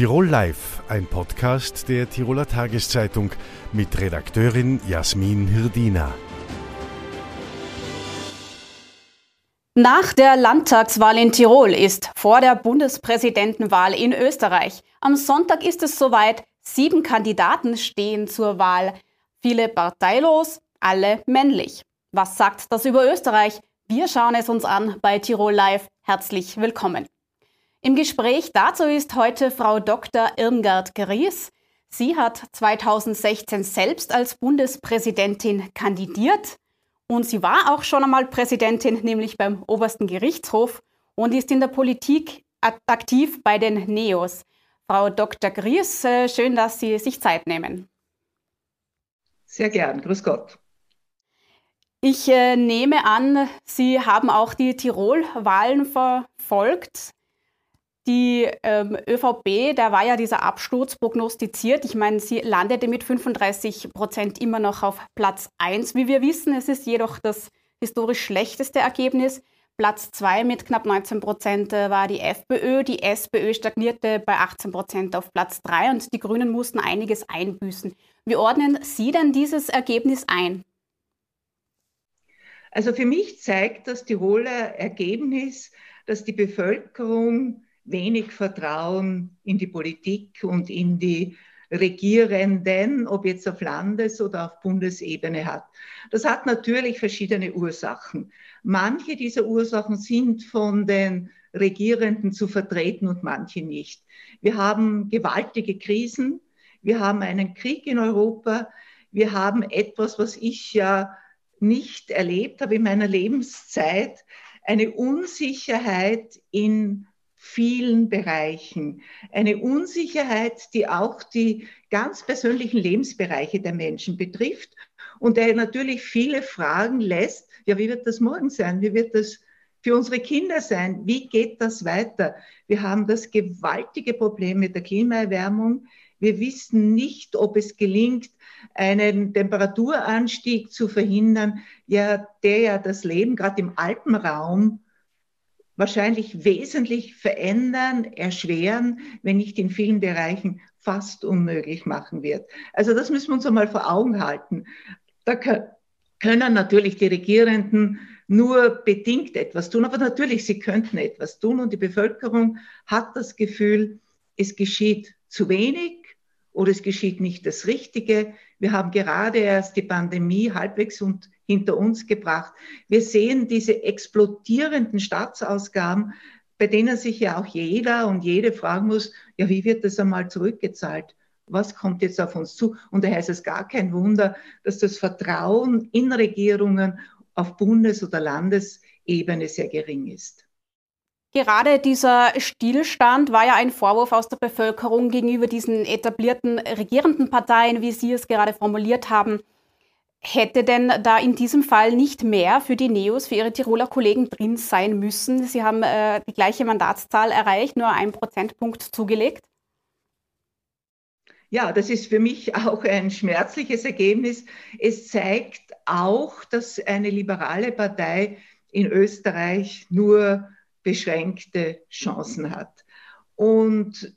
Tirol Live, ein Podcast der Tiroler Tageszeitung mit Redakteurin Jasmin Hirdina. Nach der Landtagswahl in Tirol ist vor der Bundespräsidentenwahl in Österreich. Am Sonntag ist es soweit. Sieben Kandidaten stehen zur Wahl. Viele parteilos, alle männlich. Was sagt das über Österreich? Wir schauen es uns an bei Tirol Live. Herzlich willkommen. Im Gespräch dazu ist heute Frau Dr. Irmgard Gries. Sie hat 2016 selbst als Bundespräsidentin kandidiert und sie war auch schon einmal Präsidentin, nämlich beim obersten Gerichtshof und ist in der Politik aktiv bei den NEOS. Frau Dr. Gries, äh, schön, dass Sie sich Zeit nehmen. Sehr gern, grüß Gott. Ich äh, nehme an, Sie haben auch die Tirol-Wahlen verfolgt. Die ähm, ÖVP, da war ja dieser Absturz prognostiziert. Ich meine, sie landete mit 35 Prozent immer noch auf Platz 1. Wie wir wissen, es ist jedoch das historisch schlechteste Ergebnis. Platz 2 mit knapp 19 Prozent äh, war die FPÖ. Die SPÖ stagnierte bei 18 Prozent auf Platz 3 und die Grünen mussten einiges einbüßen. Wie ordnen Sie denn dieses Ergebnis ein? Also für mich zeigt das Tiroler Ergebnis, dass die Bevölkerung wenig Vertrauen in die Politik und in die Regierenden, ob jetzt auf Landes- oder auf Bundesebene hat. Das hat natürlich verschiedene Ursachen. Manche dieser Ursachen sind von den Regierenden zu vertreten und manche nicht. Wir haben gewaltige Krisen, wir haben einen Krieg in Europa, wir haben etwas, was ich ja nicht erlebt habe in meiner Lebenszeit, eine Unsicherheit in vielen Bereichen. Eine Unsicherheit, die auch die ganz persönlichen Lebensbereiche der Menschen betrifft und der natürlich viele Fragen lässt, ja, wie wird das morgen sein? Wie wird das für unsere Kinder sein? Wie geht das weiter? Wir haben das gewaltige Problem mit der Klimaerwärmung. Wir wissen nicht, ob es gelingt, einen Temperaturanstieg zu verhindern, ja, der ja das Leben gerade im Alpenraum wahrscheinlich wesentlich verändern, erschweren, wenn nicht in vielen Bereichen fast unmöglich machen wird. Also das müssen wir uns einmal vor Augen halten. Da können natürlich die Regierenden nur bedingt etwas tun, aber natürlich, sie könnten etwas tun und die Bevölkerung hat das Gefühl, es geschieht zu wenig oder es geschieht nicht das Richtige. Wir haben gerade erst die Pandemie halbwegs und hinter uns gebracht. Wir sehen diese explodierenden Staatsausgaben, bei denen sich ja auch jeder und jede fragen muss, ja, wie wird das einmal zurückgezahlt? Was kommt jetzt auf uns zu? Und daher ist es gar kein Wunder, dass das Vertrauen in Regierungen auf Bundes- oder Landesebene sehr gering ist. Gerade dieser Stillstand war ja ein Vorwurf aus der Bevölkerung gegenüber diesen etablierten regierenden Parteien, wie Sie es gerade formuliert haben. Hätte denn da in diesem Fall nicht mehr für die Neos, für Ihre Tiroler Kollegen drin sein müssen? Sie haben äh, die gleiche Mandatszahl erreicht, nur einen Prozentpunkt zugelegt. Ja, das ist für mich auch ein schmerzliches Ergebnis. Es zeigt auch, dass eine liberale Partei in Österreich nur beschränkte Chancen hat. Und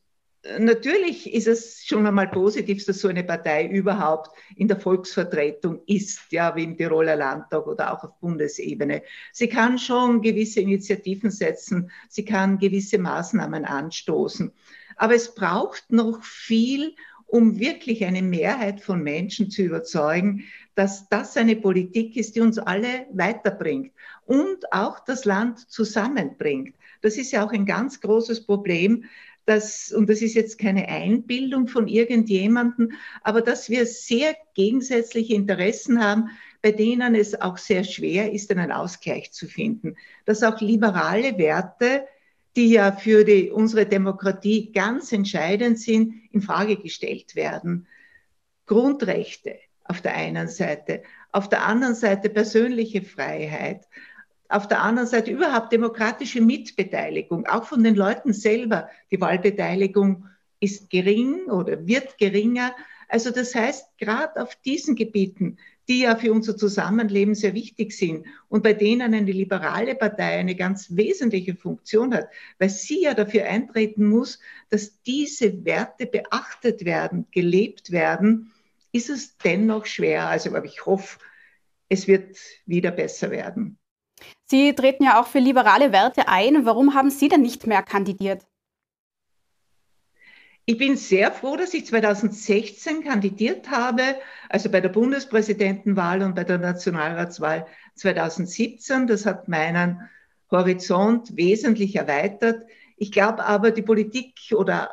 natürlich ist es schon einmal positiv, dass so eine Partei überhaupt in der Volksvertretung ist, ja, wie im Tiroler Landtag oder auch auf Bundesebene. Sie kann schon gewisse Initiativen setzen, sie kann gewisse Maßnahmen anstoßen. Aber es braucht noch viel, um wirklich eine Mehrheit von Menschen zu überzeugen, dass das eine Politik ist, die uns alle weiterbringt und auch das Land zusammenbringt. Das ist ja auch ein ganz großes Problem, dass, und das ist jetzt keine Einbildung von irgendjemandem, aber dass wir sehr gegensätzliche Interessen haben, bei denen es auch sehr schwer ist, einen Ausgleich zu finden. Dass auch liberale Werte, die ja für die, unsere Demokratie ganz entscheidend sind, in Frage gestellt werden. Grundrechte auf der einen Seite, auf der anderen Seite persönliche Freiheit, auf der anderen Seite überhaupt demokratische Mitbeteiligung, auch von den Leuten selber. Die Wahlbeteiligung ist gering oder wird geringer. Also das heißt, gerade auf diesen Gebieten die ja für unser Zusammenleben sehr wichtig sind und bei denen eine liberale Partei eine ganz wesentliche Funktion hat, weil sie ja dafür eintreten muss, dass diese Werte beachtet werden, gelebt werden, ist es dennoch schwer. Also aber ich hoffe, es wird wieder besser werden. Sie treten ja auch für liberale Werte ein. Warum haben Sie denn nicht mehr kandidiert? Ich bin sehr froh, dass ich 2016 kandidiert habe, also bei der Bundespräsidentenwahl und bei der Nationalratswahl 2017. Das hat meinen Horizont wesentlich erweitert. Ich glaube aber, die Politik oder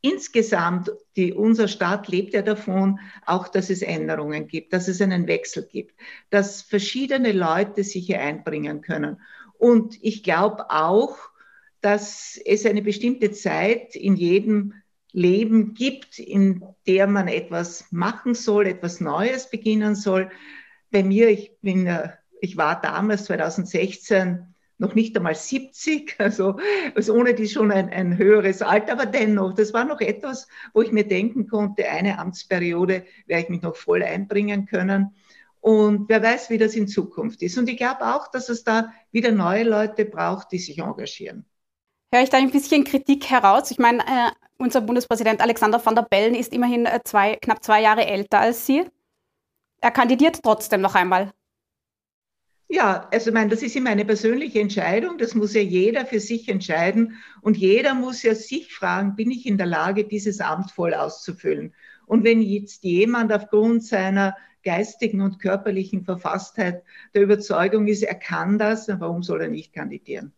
insgesamt, die, unser Staat lebt ja davon, auch, dass es Änderungen gibt, dass es einen Wechsel gibt, dass verschiedene Leute sich hier einbringen können. Und ich glaube auch, dass es eine bestimmte Zeit in jedem Leben gibt, in der man etwas machen soll, etwas Neues beginnen soll. Bei mir, ich bin, ich war damals 2016 noch nicht einmal 70, also, also ohne die schon ein, ein höheres Alter, aber dennoch, das war noch etwas, wo ich mir denken konnte, eine Amtsperiode werde ich mich noch voll einbringen können. Und wer weiß, wie das in Zukunft ist. Und ich glaube auch, dass es da wieder neue Leute braucht, die sich engagieren. Höre ich da ein bisschen Kritik heraus? Ich meine, äh, unser Bundespräsident Alexander van der Bellen ist immerhin äh, zwei, knapp zwei Jahre älter als Sie. Er kandidiert trotzdem noch einmal. Ja, also ich meine, das ist immer eine persönliche Entscheidung. Das muss ja jeder für sich entscheiden. Und jeder muss ja sich fragen, bin ich in der Lage, dieses Amt voll auszufüllen? Und wenn jetzt jemand aufgrund seiner geistigen und körperlichen Verfasstheit der Überzeugung ist, er kann das, warum soll er nicht kandidieren?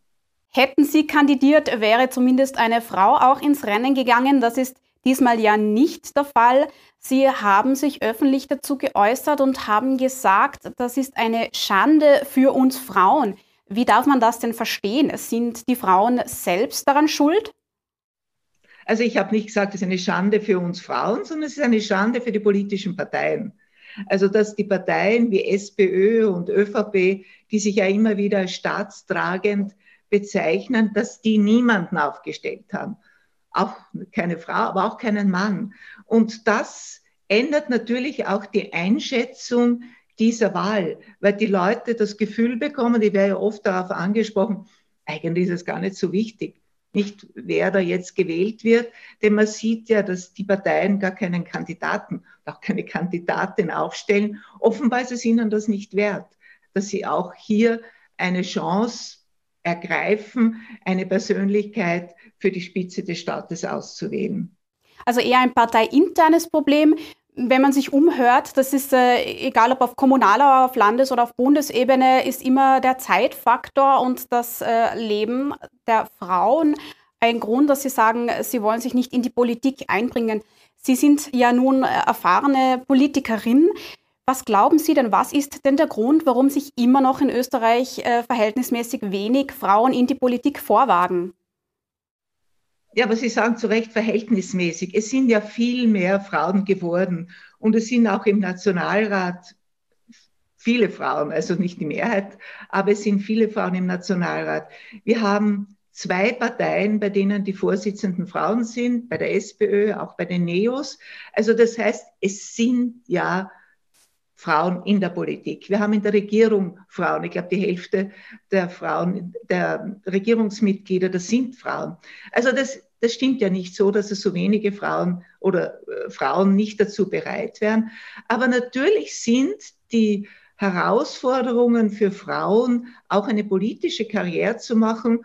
Hätten Sie kandidiert, wäre zumindest eine Frau auch ins Rennen gegangen. Das ist diesmal ja nicht der Fall. Sie haben sich öffentlich dazu geäußert und haben gesagt, das ist eine Schande für uns Frauen. Wie darf man das denn verstehen? Sind die Frauen selbst daran schuld? Also ich habe nicht gesagt, es ist eine Schande für uns Frauen, sondern es ist eine Schande für die politischen Parteien. Also dass die Parteien wie SPÖ und ÖVP, die sich ja immer wieder staatstragend bezeichnen, dass die niemanden aufgestellt haben. Auch keine Frau, aber auch keinen Mann. Und das ändert natürlich auch die Einschätzung dieser Wahl, weil die Leute das Gefühl bekommen, die wäre ja oft darauf angesprochen, eigentlich ist es gar nicht so wichtig, nicht wer da jetzt gewählt wird, denn man sieht ja, dass die Parteien gar keinen Kandidaten, auch keine Kandidatin aufstellen. Offenbar ist es ihnen das nicht wert, dass sie auch hier eine Chance ergreifen, eine Persönlichkeit für die Spitze des Staates auszuwählen. Also eher ein parteiinternes Problem. Wenn man sich umhört, das ist äh, egal ob auf kommunaler, auf Landes- oder auf Bundesebene, ist immer der Zeitfaktor und das äh, Leben der Frauen ein Grund, dass sie sagen, sie wollen sich nicht in die Politik einbringen. Sie sind ja nun äh, erfahrene Politikerin. Was glauben Sie denn, was ist denn der Grund, warum sich immer noch in Österreich äh, verhältnismäßig wenig Frauen in die Politik vorwagen? Ja, aber Sie sagen zu Recht verhältnismäßig. Es sind ja viel mehr Frauen geworden und es sind auch im Nationalrat viele Frauen, also nicht die Mehrheit, aber es sind viele Frauen im Nationalrat. Wir haben zwei Parteien, bei denen die Vorsitzenden Frauen sind, bei der SPÖ, auch bei den NEOS. Also das heißt, es sind ja Frauen in der Politik. Wir haben in der Regierung Frauen. Ich glaube, die Hälfte der Frauen, der Regierungsmitglieder, das sind Frauen. Also das, das stimmt ja nicht so, dass es so wenige Frauen oder äh, Frauen nicht dazu bereit wären. Aber natürlich sind die Herausforderungen für Frauen, auch eine politische Karriere zu machen,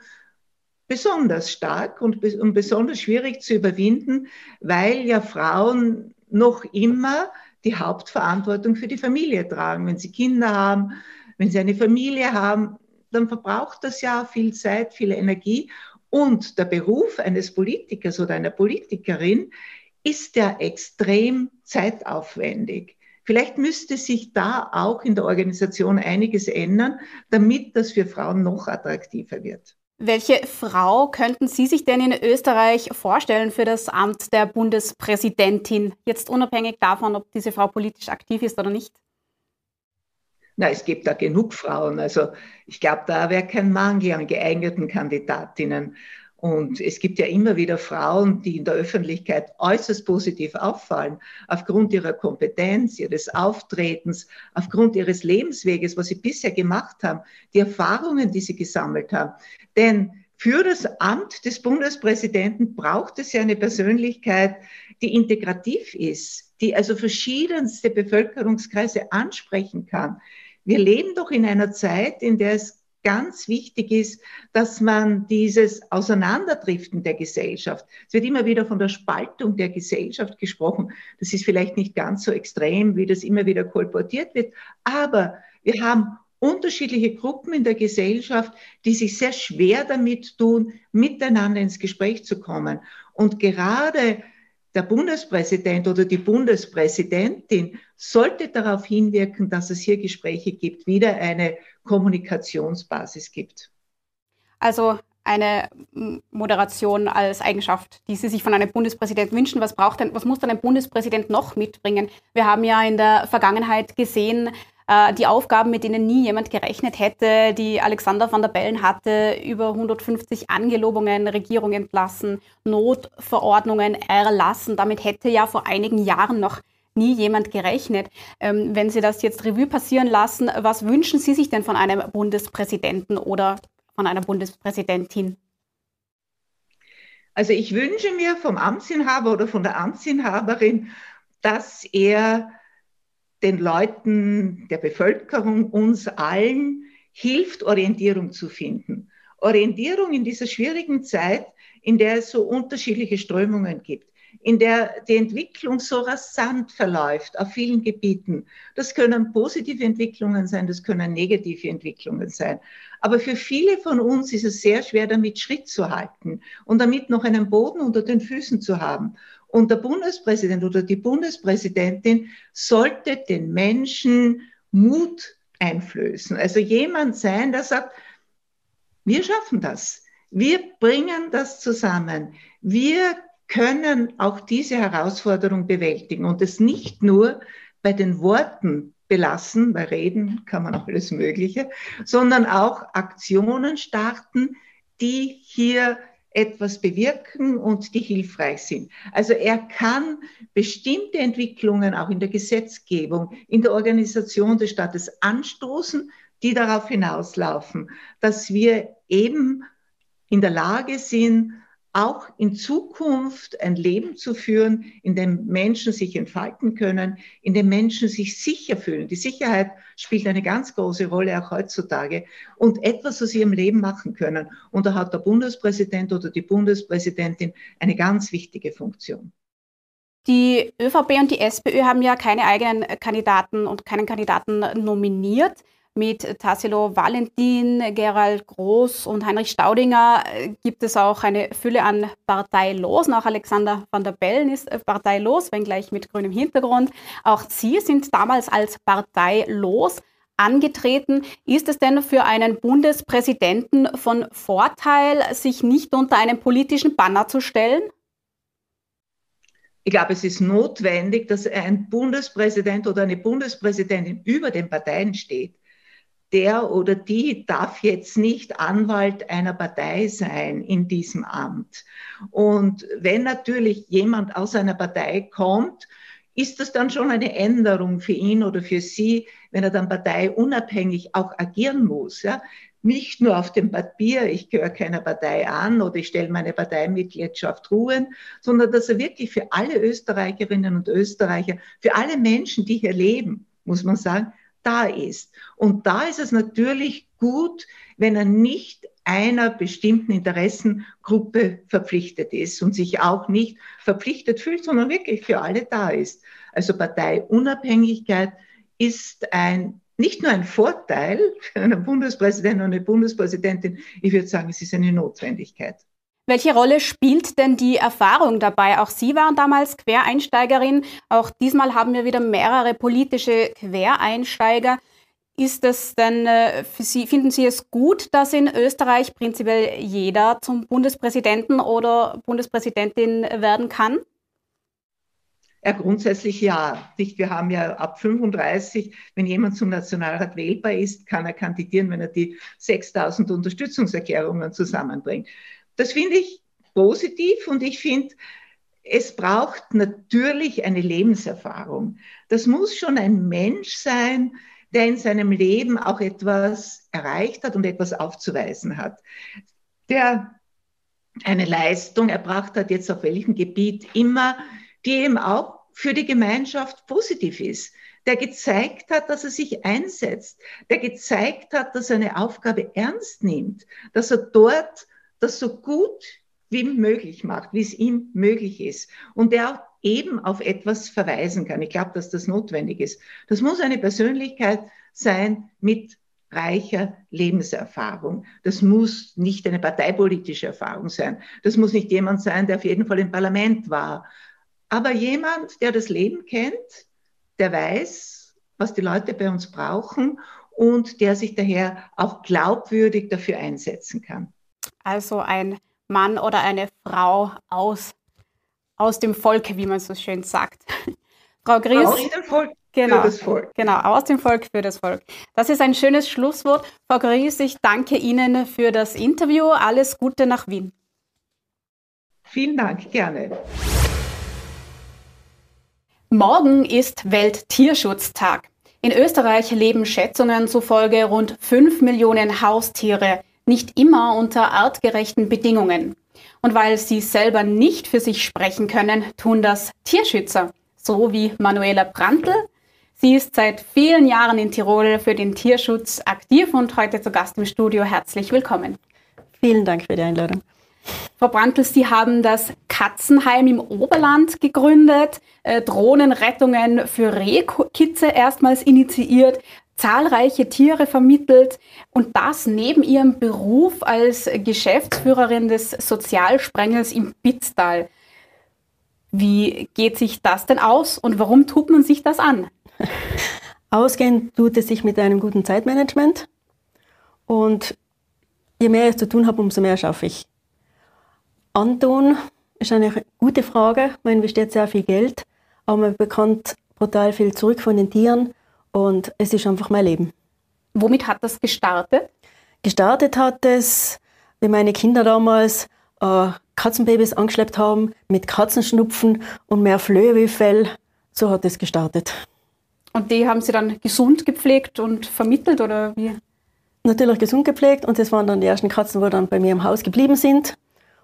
besonders stark und, und besonders schwierig zu überwinden, weil ja Frauen noch immer die Hauptverantwortung für die Familie tragen. Wenn sie Kinder haben, wenn sie eine Familie haben, dann verbraucht das ja viel Zeit, viel Energie. Und der Beruf eines Politikers oder einer Politikerin ist ja extrem zeitaufwendig. Vielleicht müsste sich da auch in der Organisation einiges ändern, damit das für Frauen noch attraktiver wird. Welche Frau könnten Sie sich denn in Österreich vorstellen für das Amt der Bundespräsidentin? Jetzt unabhängig davon, ob diese Frau politisch aktiv ist oder nicht. Na, es gibt da genug Frauen. Also ich glaube, da wäre kein Mangel an geeigneten Kandidatinnen. Und es gibt ja immer wieder Frauen, die in der Öffentlichkeit äußerst positiv auffallen, aufgrund ihrer Kompetenz, ihres Auftretens, aufgrund ihres Lebensweges, was sie bisher gemacht haben, die Erfahrungen, die sie gesammelt haben. Denn für das Amt des Bundespräsidenten braucht es ja eine Persönlichkeit, die integrativ ist, die also verschiedenste Bevölkerungskreise ansprechen kann. Wir leben doch in einer Zeit, in der es ganz wichtig ist, dass man dieses Auseinanderdriften der Gesellschaft, es wird immer wieder von der Spaltung der Gesellschaft gesprochen, das ist vielleicht nicht ganz so extrem, wie das immer wieder kolportiert wird, aber wir haben unterschiedliche Gruppen in der Gesellschaft, die sich sehr schwer damit tun, miteinander ins Gespräch zu kommen. Und gerade der Bundespräsident oder die Bundespräsidentin sollte darauf hinwirken, dass es hier Gespräche gibt, wieder eine Kommunikationsbasis gibt. Also eine Moderation als Eigenschaft, die Sie sich von einem Bundespräsident wünschen. Was braucht denn, was muss denn ein Bundespräsident noch mitbringen? Wir haben ja in der Vergangenheit gesehen, äh, die Aufgaben, mit denen nie jemand gerechnet hätte, die Alexander van der Bellen hatte, über 150 Angelobungen, Regierung entlassen, Notverordnungen erlassen. Damit hätte ja vor einigen Jahren noch nie jemand gerechnet. Ähm, wenn Sie das jetzt Revue passieren lassen, was wünschen Sie sich denn von einem Bundespräsidenten oder von einer Bundespräsidentin? Also ich wünsche mir vom Amtsinhaber oder von der Amtsinhaberin, dass er den Leuten, der Bevölkerung, uns allen hilft, Orientierung zu finden. Orientierung in dieser schwierigen Zeit, in der es so unterschiedliche Strömungen gibt, in der die Entwicklung so rasant verläuft auf vielen Gebieten. Das können positive Entwicklungen sein, das können negative Entwicklungen sein. Aber für viele von uns ist es sehr schwer, damit Schritt zu halten und damit noch einen Boden unter den Füßen zu haben. Und der Bundespräsident oder die Bundespräsidentin sollte den Menschen Mut einflößen. Also jemand sein, der sagt, wir schaffen das. Wir bringen das zusammen. Wir können auch diese Herausforderung bewältigen und es nicht nur bei den Worten belassen, bei Reden kann man auch alles Mögliche, sondern auch Aktionen starten, die hier etwas bewirken und die hilfreich sind. Also er kann bestimmte Entwicklungen auch in der Gesetzgebung, in der Organisation des Staates anstoßen, die darauf hinauslaufen, dass wir eben in der Lage sind, auch in Zukunft ein Leben zu führen, in dem Menschen sich entfalten können, in dem Menschen sich sicher fühlen. Die Sicherheit spielt eine ganz große Rolle auch heutzutage und etwas aus ihrem Leben machen können. Und da hat der Bundespräsident oder die Bundespräsidentin eine ganz wichtige Funktion. Die ÖVP und die SPÖ haben ja keine eigenen Kandidaten und keinen Kandidaten nominiert. Mit Tassilo Valentin, Gerald Groß und Heinrich Staudinger äh, gibt es auch eine Fülle an Parteilosen. Auch Alexander van der Bellen ist äh, parteilos, wenngleich mit grünem Hintergrund. Auch Sie sind damals als parteilos angetreten. Ist es denn für einen Bundespräsidenten von Vorteil, sich nicht unter einen politischen Banner zu stellen? Ich glaube, es ist notwendig, dass ein Bundespräsident oder eine Bundespräsidentin über den Parteien steht der oder die darf jetzt nicht Anwalt einer Partei sein in diesem Amt. Und wenn natürlich jemand aus einer Partei kommt, ist das dann schon eine Änderung für ihn oder für sie, wenn er dann parteiunabhängig auch agieren muss. Ja? Nicht nur auf dem Papier, ich gehöre keiner Partei an oder ich stelle meine Parteimitgliedschaft ruhen, sondern dass er wirklich für alle Österreicherinnen und Österreicher, für alle Menschen, die hier leben, muss man sagen, da ist. Und da ist es natürlich gut, wenn er nicht einer bestimmten Interessengruppe verpflichtet ist und sich auch nicht verpflichtet fühlt, sondern wirklich für alle da ist. Also Parteiunabhängigkeit ist ein nicht nur ein Vorteil für einen Bundespräsidenten und eine Bundespräsidentin, ich würde sagen, es ist eine Notwendigkeit. Welche Rolle spielt denn die Erfahrung dabei? Auch Sie waren damals Quereinsteigerin. Auch diesmal haben wir wieder mehrere politische Quereinsteiger. Ist es denn äh, für Sie, finden Sie es gut, dass in Österreich prinzipiell jeder zum Bundespräsidenten oder Bundespräsidentin werden kann? Ja, grundsätzlich ja. Wir haben ja ab 35, wenn jemand zum Nationalrat wählbar ist, kann er kandidieren, wenn er die 6000 Unterstützungserklärungen zusammenbringt. Das finde ich positiv und ich finde, es braucht natürlich eine Lebenserfahrung. Das muss schon ein Mensch sein, der in seinem Leben auch etwas erreicht hat und etwas aufzuweisen hat. Der eine Leistung erbracht hat, jetzt auf welchem Gebiet immer, die eben auch für die Gemeinschaft positiv ist, der gezeigt hat, dass er sich einsetzt, der gezeigt hat, dass er eine Aufgabe ernst nimmt, dass er dort das so gut wie möglich macht, wie es ihm möglich ist und der auch eben auf etwas verweisen kann. Ich glaube, dass das notwendig ist. Das muss eine Persönlichkeit sein mit reicher Lebenserfahrung. Das muss nicht eine parteipolitische Erfahrung sein. Das muss nicht jemand sein, der auf jeden Fall im Parlament war. Aber jemand, der das Leben kennt, der weiß, was die Leute bei uns brauchen und der sich daher auch glaubwürdig dafür einsetzen kann. Also ein Mann oder eine Frau aus, aus dem Volk, wie man so schön sagt. Frau Gries. Aus dem Volk. Genau, für das Volk. genau, aus dem Volk für das Volk. Das ist ein schönes Schlusswort. Frau Gries, ich danke Ihnen für das Interview. Alles Gute nach Wien. Vielen Dank, gerne. Morgen ist Welttierschutztag. In Österreich leben Schätzungen zufolge rund 5 Millionen Haustiere, nicht immer unter artgerechten Bedingungen. Und weil sie selber nicht für sich sprechen können, tun das Tierschützer, so wie Manuela Brandl. Sie ist seit vielen Jahren in Tirol für den Tierschutz aktiv und heute zu Gast im Studio. Herzlich willkommen. Vielen Dank für die Einladung. Frau Brandl, Sie haben das Katzenheim im Oberland gegründet, äh, Drohnenrettungen für Rehkitze erstmals initiiert, zahlreiche Tiere vermittelt und das neben Ihrem Beruf als Geschäftsführerin des Sozialsprengels im Bitztal. Wie geht sich das denn aus und warum tut man sich das an? Ausgehen tut es sich mit einem guten Zeitmanagement und je mehr ich zu tun habe, umso mehr schaffe ich. Antun ist eine gute Frage. Man investiert sehr viel Geld, aber man bekommt brutal viel zurück von den Tieren und es ist einfach mein Leben. Womit hat das gestartet? Gestartet hat es, wie meine Kinder damals äh, Katzenbabys angeschleppt haben mit Katzenschnupfen und mehr Flöhe wie Fell. So hat es gestartet. Und die haben Sie dann gesund gepflegt und vermittelt oder wie? Natürlich gesund gepflegt und das waren dann die ersten Katzen, die dann bei mir im Haus geblieben sind.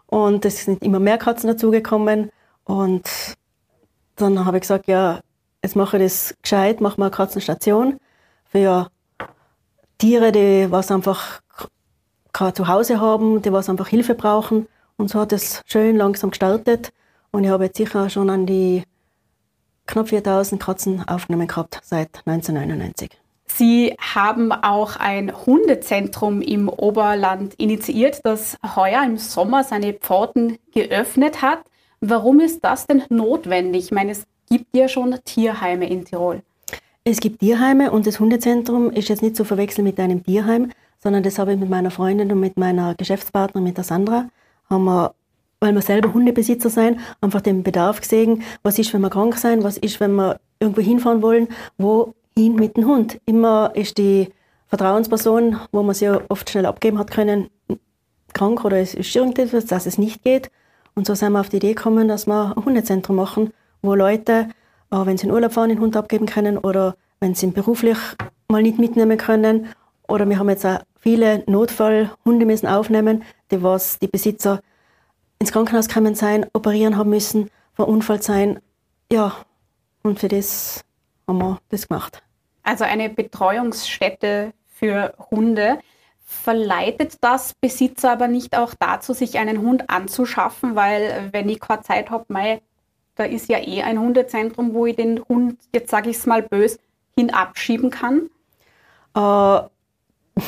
Und es sind immer mehr Katzen dazugekommen. Und dann habe ich gesagt, ja, jetzt mache ich das gescheit, mache mal eine Katzenstation für Tiere, die was einfach zu Hause haben, die was einfach Hilfe brauchen. Und so hat es schön langsam gestartet. Und ich habe jetzt sicher schon an die knapp 4000 Katzen aufgenommen gehabt seit 1999. Sie haben auch ein Hundezentrum im Oberland initiiert, das heuer im Sommer seine Pforten geöffnet hat. Warum ist das denn notwendig? Ich meine, es gibt ja schon Tierheime in Tirol. Es gibt Tierheime und das Hundezentrum ist jetzt nicht zu verwechseln mit einem Tierheim, sondern das habe ich mit meiner Freundin und mit meiner Geschäftspartnerin, mit der Sandra, haben wir, weil wir selber Hundebesitzer sein, einfach den Bedarf gesehen, was ist, wenn wir krank sein, was ist, wenn wir irgendwo hinfahren wollen, wo hin mit dem Hund. Immer ist die Vertrauensperson, wo man sie oft schnell abgeben hat können, krank oder es ist irgendetwas, dass es nicht geht. Und so sind wir auf die Idee gekommen, dass wir ein Hundezentrum machen, wo Leute, äh, wenn sie in Urlaub fahren, den Hund abgeben können oder wenn sie ihn beruflich mal nicht mitnehmen können. Oder wir haben jetzt auch viele Notfallhunde müssen aufnehmen, die was die Besitzer ins Krankenhaus kommen sein, operieren haben müssen, verunfallt sein. Ja, und für das haben wir das gemacht. Also eine Betreuungsstätte für Hunde. Verleitet das Besitzer aber nicht auch dazu, sich einen Hund anzuschaffen, weil wenn ich keine Zeit habe, da ist ja eh ein Hundezentrum, wo ich den Hund, jetzt sage ich es mal bös, hin abschieben kann? Äh,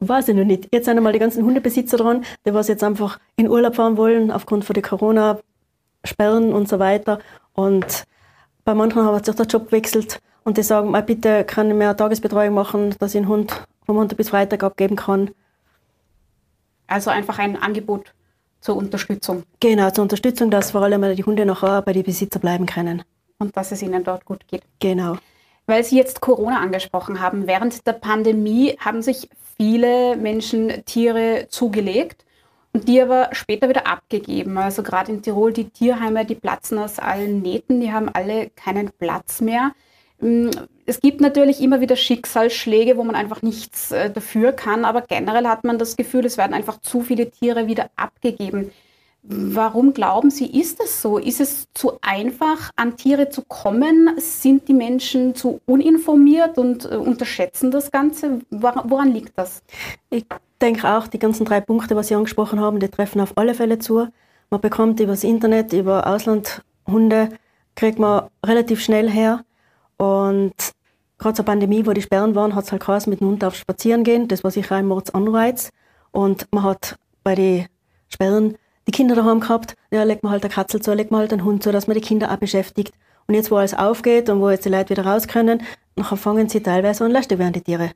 weiß ich noch nicht. Jetzt sind einmal die ganzen Hundebesitzer dran, die was jetzt einfach in Urlaub fahren wollen, aufgrund von der Corona-Sperren und so weiter. Und bei manchen hat sich der Job gewechselt und die sagen, bitte kann ich mehr Tagesbetreuung machen, dass ich einen Hund vom Montag bis Freitag abgeben kann. Also einfach ein Angebot zur Unterstützung. Genau, zur Unterstützung, dass vor allem die Hunde nachher bei den Besitzer bleiben können. Und dass es ihnen dort gut geht. Genau. Weil Sie jetzt Corona angesprochen haben, während der Pandemie haben sich viele Menschen Tiere zugelegt. und die aber später wieder abgegeben. Also gerade in Tirol, die Tierheime, die platzen aus allen Nähten, die haben alle keinen Platz mehr. Mm, es gibt natürlich immer wieder Schicksalsschläge, wo man einfach nichts äh, dafür kann, aber generell hat man das Gefühl, es werden einfach zu viele Tiere wieder abgegeben. Warum glauben Sie, ist das so? Ist es zu einfach, an Tiere zu kommen? Sind die Menschen zu uninformiert und äh, unterschätzen das Ganze? Woran liegt das? Ich denke auch, die ganzen drei Punkte, was Sie angesprochen haben, die treffen auf alle Fälle zu. Man bekommt über das Internet, über Auslandhunde, kriegt man relativ schnell her. Und gerade zur Pandemie, wo die Sperren waren, hat es halt geheißen, mit dem Hund auf Spazieren gehen. Das war sicher ein Mordsanreiz. Und man hat bei den Sperren die Kinder daheim gehabt, ja, legt man halt eine Katzel zu, legt man halt einen Hund zu, dass man die Kinder auch beschäftigt. Und jetzt, wo alles aufgeht und wo jetzt die Leute wieder raus können, nachher fangen sie teilweise an, lästig werden die Tiere.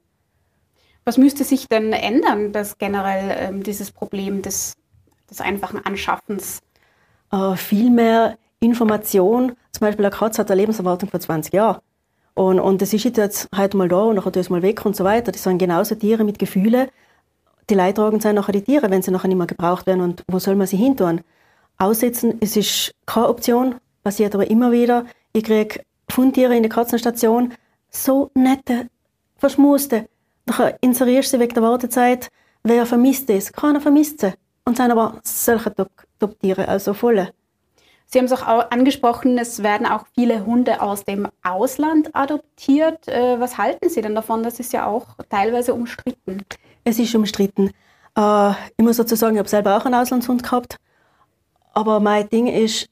Was müsste sich denn ändern, dass generell ähm, dieses Problem des, des einfachen Anschaffens? Äh, viel mehr Information. Zum Beispiel eine Katze hat eine Lebenserwartung von 20 Jahren. Und, und das ist jetzt heute mal da und nachher ist mal weg und so weiter. Das sind genauso Tiere mit Gefühlen die Leidtragenden sind nachher die Tiere, wenn sie nachher nicht mehr gebraucht werden. Und wo soll man sie hin tun? Aussetzen, es ist keine Option, passiert aber immer wieder. Ich kriege Fundtiere in der Katzenstation, so nette, verschmuste. Nachher inserierst du sie wegen der Wartezeit. Wer vermisst es? Keiner vermisst sie. Und sind aber solche Top-Tiere, also volle. Sie haben es auch angesprochen, es werden auch viele Hunde aus dem Ausland adoptiert. Äh, was halten Sie denn davon? Das ist ja auch teilweise umstritten. Es ist umstritten. Äh, ich muss dazu sagen, ich habe selber auch einen Auslandshund gehabt. Aber mein Ding ist,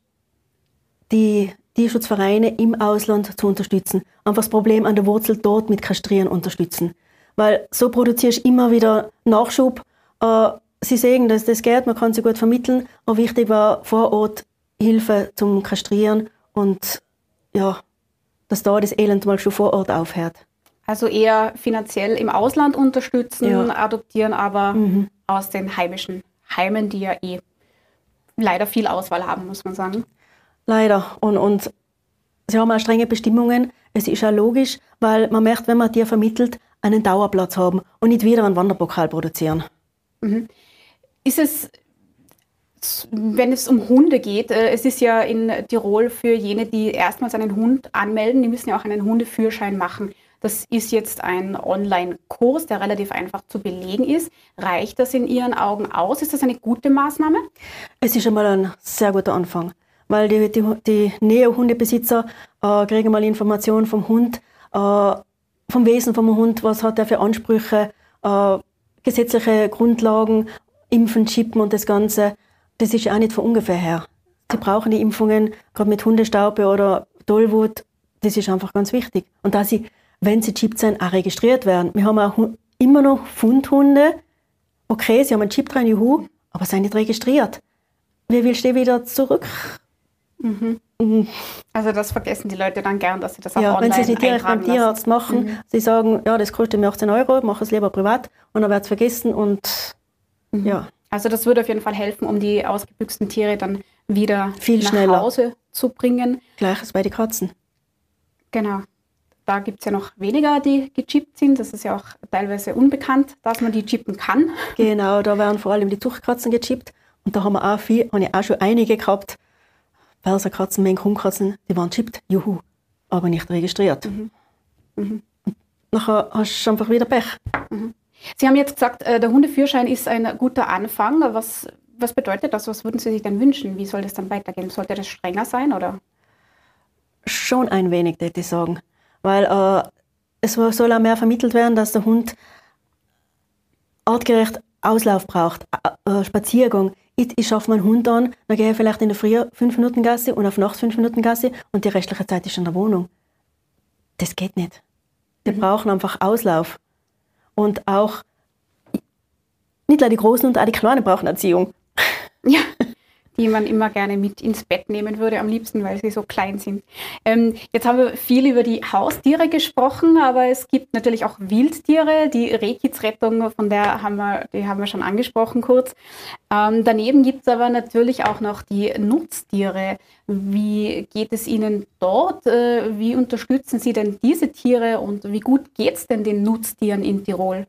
die Tierschutzvereine im Ausland zu unterstützen. Einfach das Problem an der Wurzel dort mit Kastrieren unterstützen. Weil so produzierst du immer wieder Nachschub. Äh, sie sehen, dass das geht, man kann sie gut vermitteln. Aber wichtig war vor Ort Hilfe zum Kastrieren und ja, dass da das Elend mal schon vor Ort aufhört. Also eher finanziell im Ausland unterstützen, ja. adoptieren, aber mhm. aus den heimischen Heimen, die ja eh leider viel Auswahl haben, muss man sagen. Leider. Und, und sie haben auch strenge Bestimmungen. Es ist ja logisch, weil man merkt, wenn man dir vermittelt, einen Dauerplatz haben und nicht wieder einen Wanderpokal produzieren. Mhm. Ist es, wenn es um Hunde geht, äh, es ist ja in Tirol für jene, die erstmals einen Hund anmelden, die müssen ja auch einen Hundeführschein machen. Das ist jetzt ein Online-Kurs, der relativ einfach zu belegen ist. Reicht das in Ihren Augen aus? Ist das eine gute Maßnahme? Es ist schon mal ein sehr guter Anfang, weil die, die, die Neo-Hundebesitzer äh, kriegen mal Informationen vom Hund, äh, vom Wesen vom Hund, was hat er für Ansprüche, äh, gesetzliche Grundlagen, Impfen, Chippen und das Ganze. Das ist ja auch nicht von ungefähr her. Sie brauchen die Impfungen, gerade mit Hundestaube oder Tollwut, das ist einfach ganz wichtig. Und da sie wenn sie chippt sind, auch registriert werden. Wir haben auch immer noch Fundhunde. Okay, sie haben einen Chip drin, juhu, aber sind nicht registriert. Wie willst du wieder zurück? Mhm. Mhm. Also das vergessen die Leute dann gern, dass sie das auch ja, online Wenn sie es nicht direkt beim Tierarzt machen, mhm. sie sagen, ja, das kostet mir 18 Euro, mach es lieber privat und dann wird es vergessen und mhm. ja. Also das würde auf jeden Fall helfen, um die ausgebüxten Tiere dann wieder Viel nach schneller. Hause zu bringen. Gleiches bei den Katzen. Genau. Da gibt es ja noch weniger, die gechippt sind. Das ist ja auch teilweise unbekannt, dass man die chippen kann. Genau, da werden vor allem die Zuchtkatzen gechippt. Und da haben wir auch viel, habe ich auch schon einige gehabt. Perserkatzen, Menkhundkatzen, die waren chippt, juhu, aber nicht registriert. Mhm. Mhm. Nachher hast du einfach wieder Pech. Mhm. Sie haben jetzt gesagt, äh, der Hundeführschein ist ein guter Anfang. Was, was bedeutet das? Was würden Sie sich denn wünschen? Wie soll das dann weitergehen? Sollte das strenger sein? Oder? Schon ein wenig, würde ich sagen weil äh, es soll auch mehr vermittelt werden, dass der Hund artgerecht Auslauf braucht, äh, Spaziergang. Ich, ich schaffe meinen Hund an, dann gehe ich vielleicht in der Früh fünf Minuten Gassi und auf Nacht fünf Minuten Gassi und die restliche Zeit ist in der Wohnung. Das geht nicht. Die mhm. brauchen einfach Auslauf. Und auch, nicht nur die Großen und auch die Kleinen brauchen Erziehung. Ja, die man immer gerne mit ins Bett nehmen würde, am liebsten, weil sie so klein sind. Ähm, jetzt haben wir viel über die Haustiere gesprochen, aber es gibt natürlich auch Wildtiere. Die Rehkitzrettung, von der haben wir, die haben wir schon angesprochen kurz. Ähm, daneben gibt es aber natürlich auch noch die Nutztiere. Wie geht es Ihnen dort? Äh, wie unterstützen Sie denn diese Tiere und wie gut geht es denn den Nutztieren in Tirol?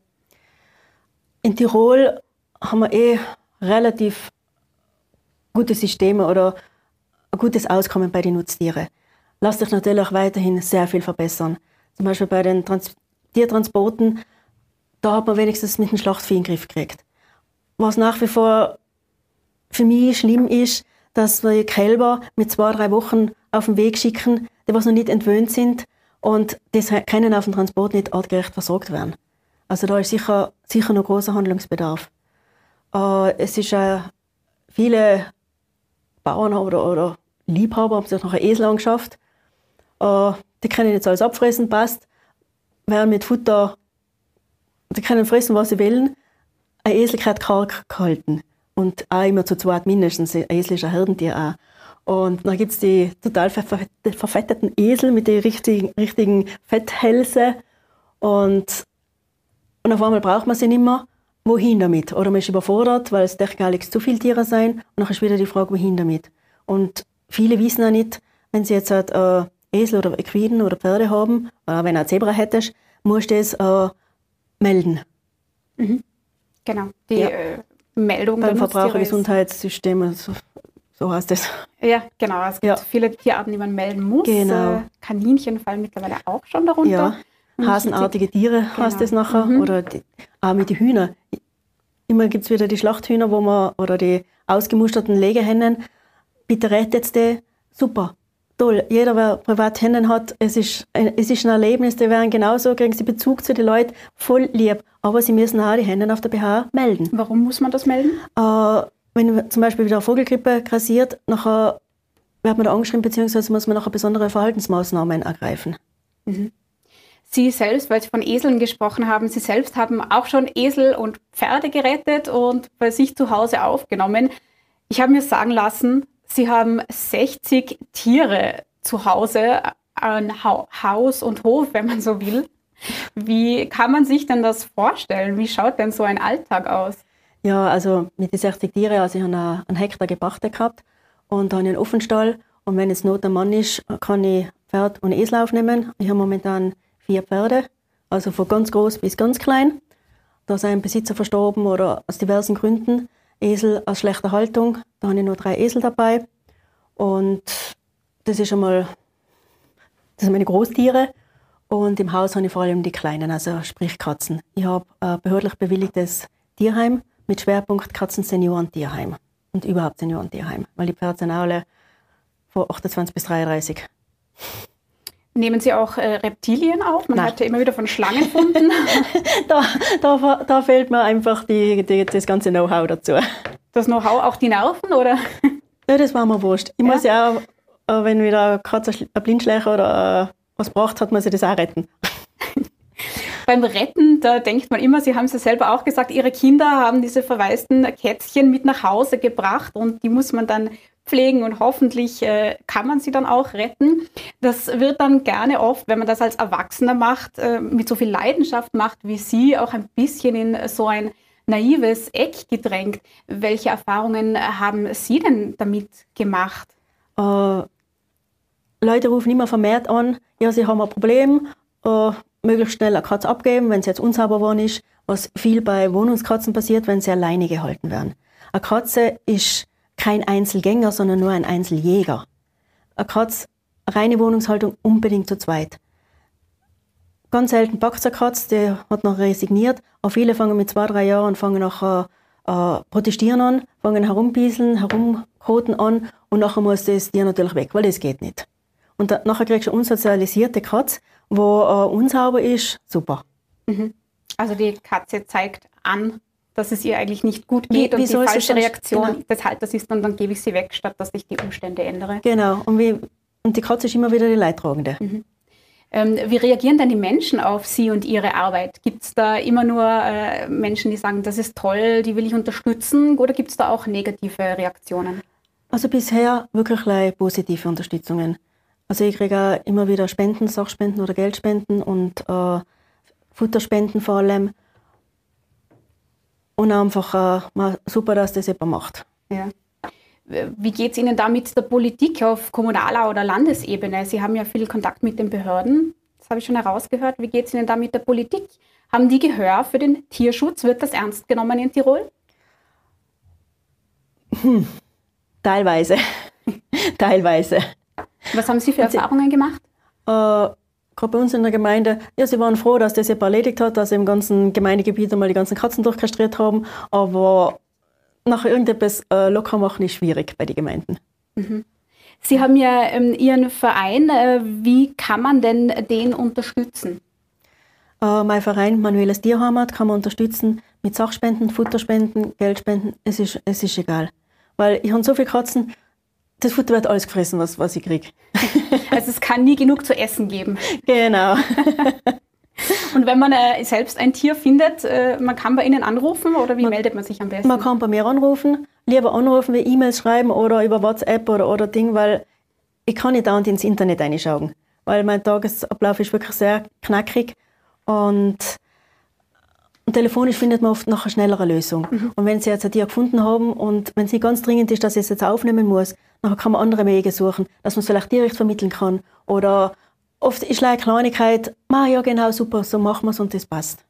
In Tirol haben wir eh relativ gute Systeme oder ein gutes Auskommen bei den Nutztieren. Lässt sich natürlich weiterhin sehr viel verbessern. Zum Beispiel bei den Trans Tiertransporten, da hat man wenigstens mit dem Schlachtvieh in den Griff gekriegt. Was nach wie vor für mich schlimm ist, dass wir Kälber mit zwei, drei Wochen auf den Weg schicken, die was noch nicht entwöhnt sind und das können auf dem Transport nicht artgerecht versorgt werden. Also da ist sicher, sicher noch großer Handlungsbedarf. Äh, es ist äh, viele Bauern oder, oder Liebhaber haben sich noch einen Esel angeschafft. Äh, die können jetzt alles abfressen, passt. Werden mit Futter, die können fressen, was sie wollen. Ein Esel kann karg gehalten. Und auch immer zu zweit mindestens. Ein Esel ist ein Herdentier auch. Und dann gibt es die total verfetteten Esel mit den richtigen, richtigen Fetthälsen. Und, und auf einmal braucht man sie nicht mehr. Wohin damit? Oder man ist überfordert, weil es technisch zu viele Tiere sein. Und dann ist wieder die Frage, wohin damit? Und viele wissen auch nicht, wenn sie jetzt halt, äh, Esel oder Equiden oder Pferde haben, oder wenn du ein Zebra hättest, musst du es äh, melden. Mhm. Genau, die ja. äh, Meldung beim Verbrauchergesundheitssystem. Also so heißt es. Ja, genau. Es gibt ja. viele Tierarten, die man melden muss. Genau. Äh, Kaninchen fallen mittlerweile auch schon darunter. Ja. Hasenartige Tiere genau. heißt es nachher. Mhm. Oder die, auch mit den Hühnern. Immer gibt es wieder die Schlachthühner, wo man, oder die ausgemusterten Legehennen. Bitte rettet die. Super. Toll. Jeder, der privat Hennen hat, es ist, es ist ein Erlebnis. Die werden genauso, kriegen sie Bezug zu den Leuten. Voll lieb. Aber sie müssen auch die Hennen auf der BH melden. Warum muss man das melden? Äh, wenn zum Beispiel wieder eine Vogelgrippe grassiert, nachher wird man da angeschrieben, beziehungsweise muss man nachher besondere Verhaltensmaßnahmen ergreifen. Mhm. Sie selbst, weil Sie von Eseln gesprochen haben, Sie selbst haben auch schon Esel und Pferde gerettet und bei sich zu Hause aufgenommen. Ich habe mir sagen lassen, Sie haben 60 Tiere zu Hause, ein Haus und Hof, wenn man so will. Wie kann man sich denn das vorstellen? Wie schaut denn so ein Alltag aus? Ja, also mit den 60 Tieren, also ich habe einen Hektar gepachtet gehabt und habe einen Offenstall. Und wenn es Not am Mann ist, kann ich Pferd und Esel aufnehmen. Ich habe momentan vier Pferde, also von ganz groß bis ganz klein. Da ist ein Besitzer verstorben oder aus diversen Gründen. Esel aus schlechter Haltung, da habe ich nur drei Esel dabei. Und das ist einmal, das sind meine Großtiere. Und im Haus habe ich vor allem die kleinen, also sprich Katzen. Ich habe ein behördlich bewilligtes Tierheim mit Schwerpunkt Katzen-Senioren-Tierheim und überhaupt Senioren-Tierheim, weil die Pferde sind alle von 28 bis 33. Nehmen Sie auch äh, Reptilien auf? Man Nein. hat ja immer wieder von Schlangenfunden. da, da, da fehlt mir einfach die, die, das ganze Know-how dazu. Das Know-how, auch die Nerven, oder? ja, das war mir wurscht. Ich ja. muss ja auch, wenn wieder Katze ein Blindschleicher oder äh, was braucht, hat man sie das auch retten beim Retten, da denkt man immer, Sie haben es ja selber auch gesagt, Ihre Kinder haben diese verwaisten Kätzchen mit nach Hause gebracht und die muss man dann pflegen und hoffentlich äh, kann man sie dann auch retten. Das wird dann gerne oft, wenn man das als Erwachsener macht, äh, mit so viel Leidenschaft macht wie Sie, auch ein bisschen in so ein naives Eck gedrängt. Welche Erfahrungen haben Sie denn damit gemacht? Äh, Leute rufen immer vermehrt an, ja, sie haben ein Problem, äh, möglichst schnell eine Katze abgeben, wenn sie jetzt unsauber geworden ist, was viel bei Wohnungskatzen passiert, wenn sie alleine gehalten werden. Eine Katze ist kein Einzelgänger, sondern nur ein Einzeljäger. Eine Katze, reine Wohnungshaltung unbedingt zu zweit. Ganz selten packt eine Katze, die hat noch resigniert. Auch viele fangen mit zwei, drei Jahren und fangen nachher äh, protestieren an, fangen herumbieseln, herumkoten an und nachher muss das Tier natürlich weg, weil das geht nicht. Und da, nachher kriegst du eine unsozialisierte Katze, wo äh, unsauber ist, super. Mhm. Also die Katze zeigt an, dass es ihr eigentlich nicht gut geht wie, und die falsche Reaktion genau. des Halters ist und dann gebe ich sie weg, statt dass ich die Umstände ändere. Genau, und, wie, und die Katze ist immer wieder die Leidtragende. Mhm. Ähm, wie reagieren denn die Menschen auf Sie und Ihre Arbeit? Gibt es da immer nur äh, Menschen, die sagen, das ist toll, die will ich unterstützen oder gibt es da auch negative Reaktionen? Also bisher wirklich positive Unterstützungen. Also ich kriege auch immer wieder Spenden, Sachspenden oder Geldspenden und äh, Futterspenden vor allem. Und einfach äh, super, dass das jemand macht. Ja. Wie geht es Ihnen da mit der Politik auf kommunaler oder Landesebene? Sie haben ja viel Kontakt mit den Behörden. Das habe ich schon herausgehört. Wie geht es Ihnen da mit der Politik? Haben die Gehör für den Tierschutz? Wird das ernst genommen in Tirol? Hm, teilweise. teilweise. Was haben Sie für Erfahrungen gemacht? Äh, gerade bei uns in der Gemeinde, ja, sie waren froh, dass das jetzt erledigt hat, dass sie im ganzen Gemeindegebiet einmal die ganzen Katzen durchkastriert haben, aber nachher irgendetwas äh, locker machen ist schwierig bei den Gemeinden. Mhm. Sie haben ja ähm, Ihren Verein. Äh, wie kann man denn den unterstützen? Äh, mein Verein Manueles Tierheimat kann man unterstützen mit Sachspenden, Futterspenden, Geldspenden. Es ist, es ist egal. Weil ich habe so viele Katzen, das Futter wird alles gefressen, was, was ich kriege. Also es kann nie genug zu essen geben. Genau. Und wenn man äh, selbst ein Tier findet, äh, man kann bei Ihnen anrufen oder wie man, meldet man sich am besten? Man kann bei mir anrufen, lieber anrufen, wie E-Mails schreiben oder über WhatsApp oder, oder Ding, weil ich kann nicht dauernd ins Internet reinschauen. Weil mein Tagesablauf ist wirklich sehr knackig und, und telefonisch findet man oft noch eine schnellere Lösung. Mhm. Und wenn Sie jetzt ein Tier gefunden haben und wenn es nicht ganz dringend ist, dass ich es jetzt aufnehmen muss, dann kann man andere Wege suchen, dass man es vielleicht direkt vermitteln kann oder oft ist eine Kleinigkeit, ah, ja genau, super, so machen wir es und das passt.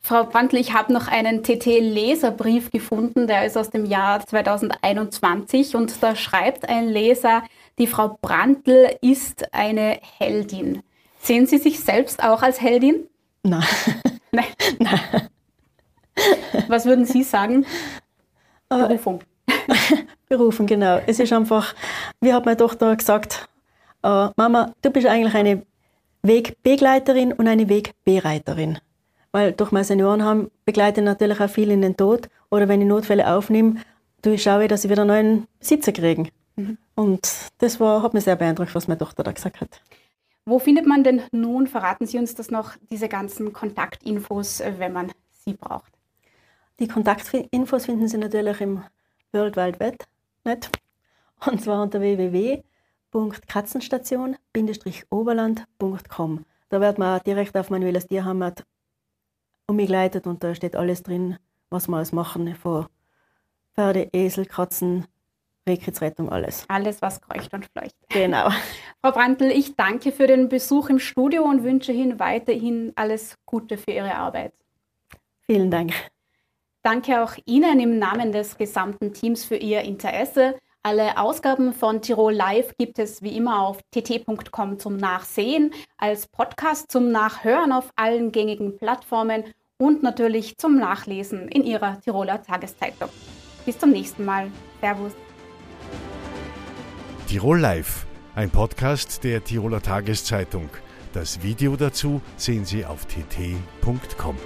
Frau Brandl, ich habe noch einen TT-Leserbrief gefunden, der ist aus dem Jahr 2021 und da schreibt ein Leser, die Frau Brandl ist eine Heldin. Sehen Sie sich selbst auch als Heldin? Nein. Nein. Nein. Was würden Sie sagen? Äh, Berufung. Berufung, genau. Es ist einfach, wie hat meine Tochter gesagt, äh, Mama, du bist eigentlich eine Wegbegleiterin und eine Wegbereiterin. Weil durch meine Senioren haben, begleite natürlich auch viel in den Tod. Oder wenn ich Notfälle aufnehme, ich schaue, dass sie wieder einen neuen Sitzer kriegen. Mhm. Und das war, hat mich sehr beeindruckt, was meine Tochter da gesagt hat. Wo findet man denn nun, verraten Sie uns das noch, diese ganzen Kontaktinfos, äh, wenn man sie braucht? Die Kontaktinfos finden Sie natürlich im World Wide Web, nicht? und zwar unter www www.katzenstation-oberland.com. Da wird man direkt auf Manuelas Tierheimat umgeleitet und da steht alles drin, was wir alles machen, von Pferde, Esel, Katzen, Rehkitzrettung, alles. Alles, was kreucht und fleucht. Genau. Frau Brandl, ich danke für den Besuch im Studio und wünsche Ihnen weiterhin alles Gute für Ihre Arbeit. Vielen Dank. Danke auch Ihnen im Namen des gesamten Teams für Ihr Interesse. Alle Ausgaben von Tirol Live gibt es wie immer auf tt.com zum Nachsehen, als Podcast zum Nachhören auf allen gängigen Plattformen und natürlich zum Nachlesen in Ihrer Tiroler Tageszeitung. Bis zum nächsten Mal. Servus. Tirol Live, ein Podcast der Tiroler Tageszeitung. Das Video dazu sehen Sie auf tt.com.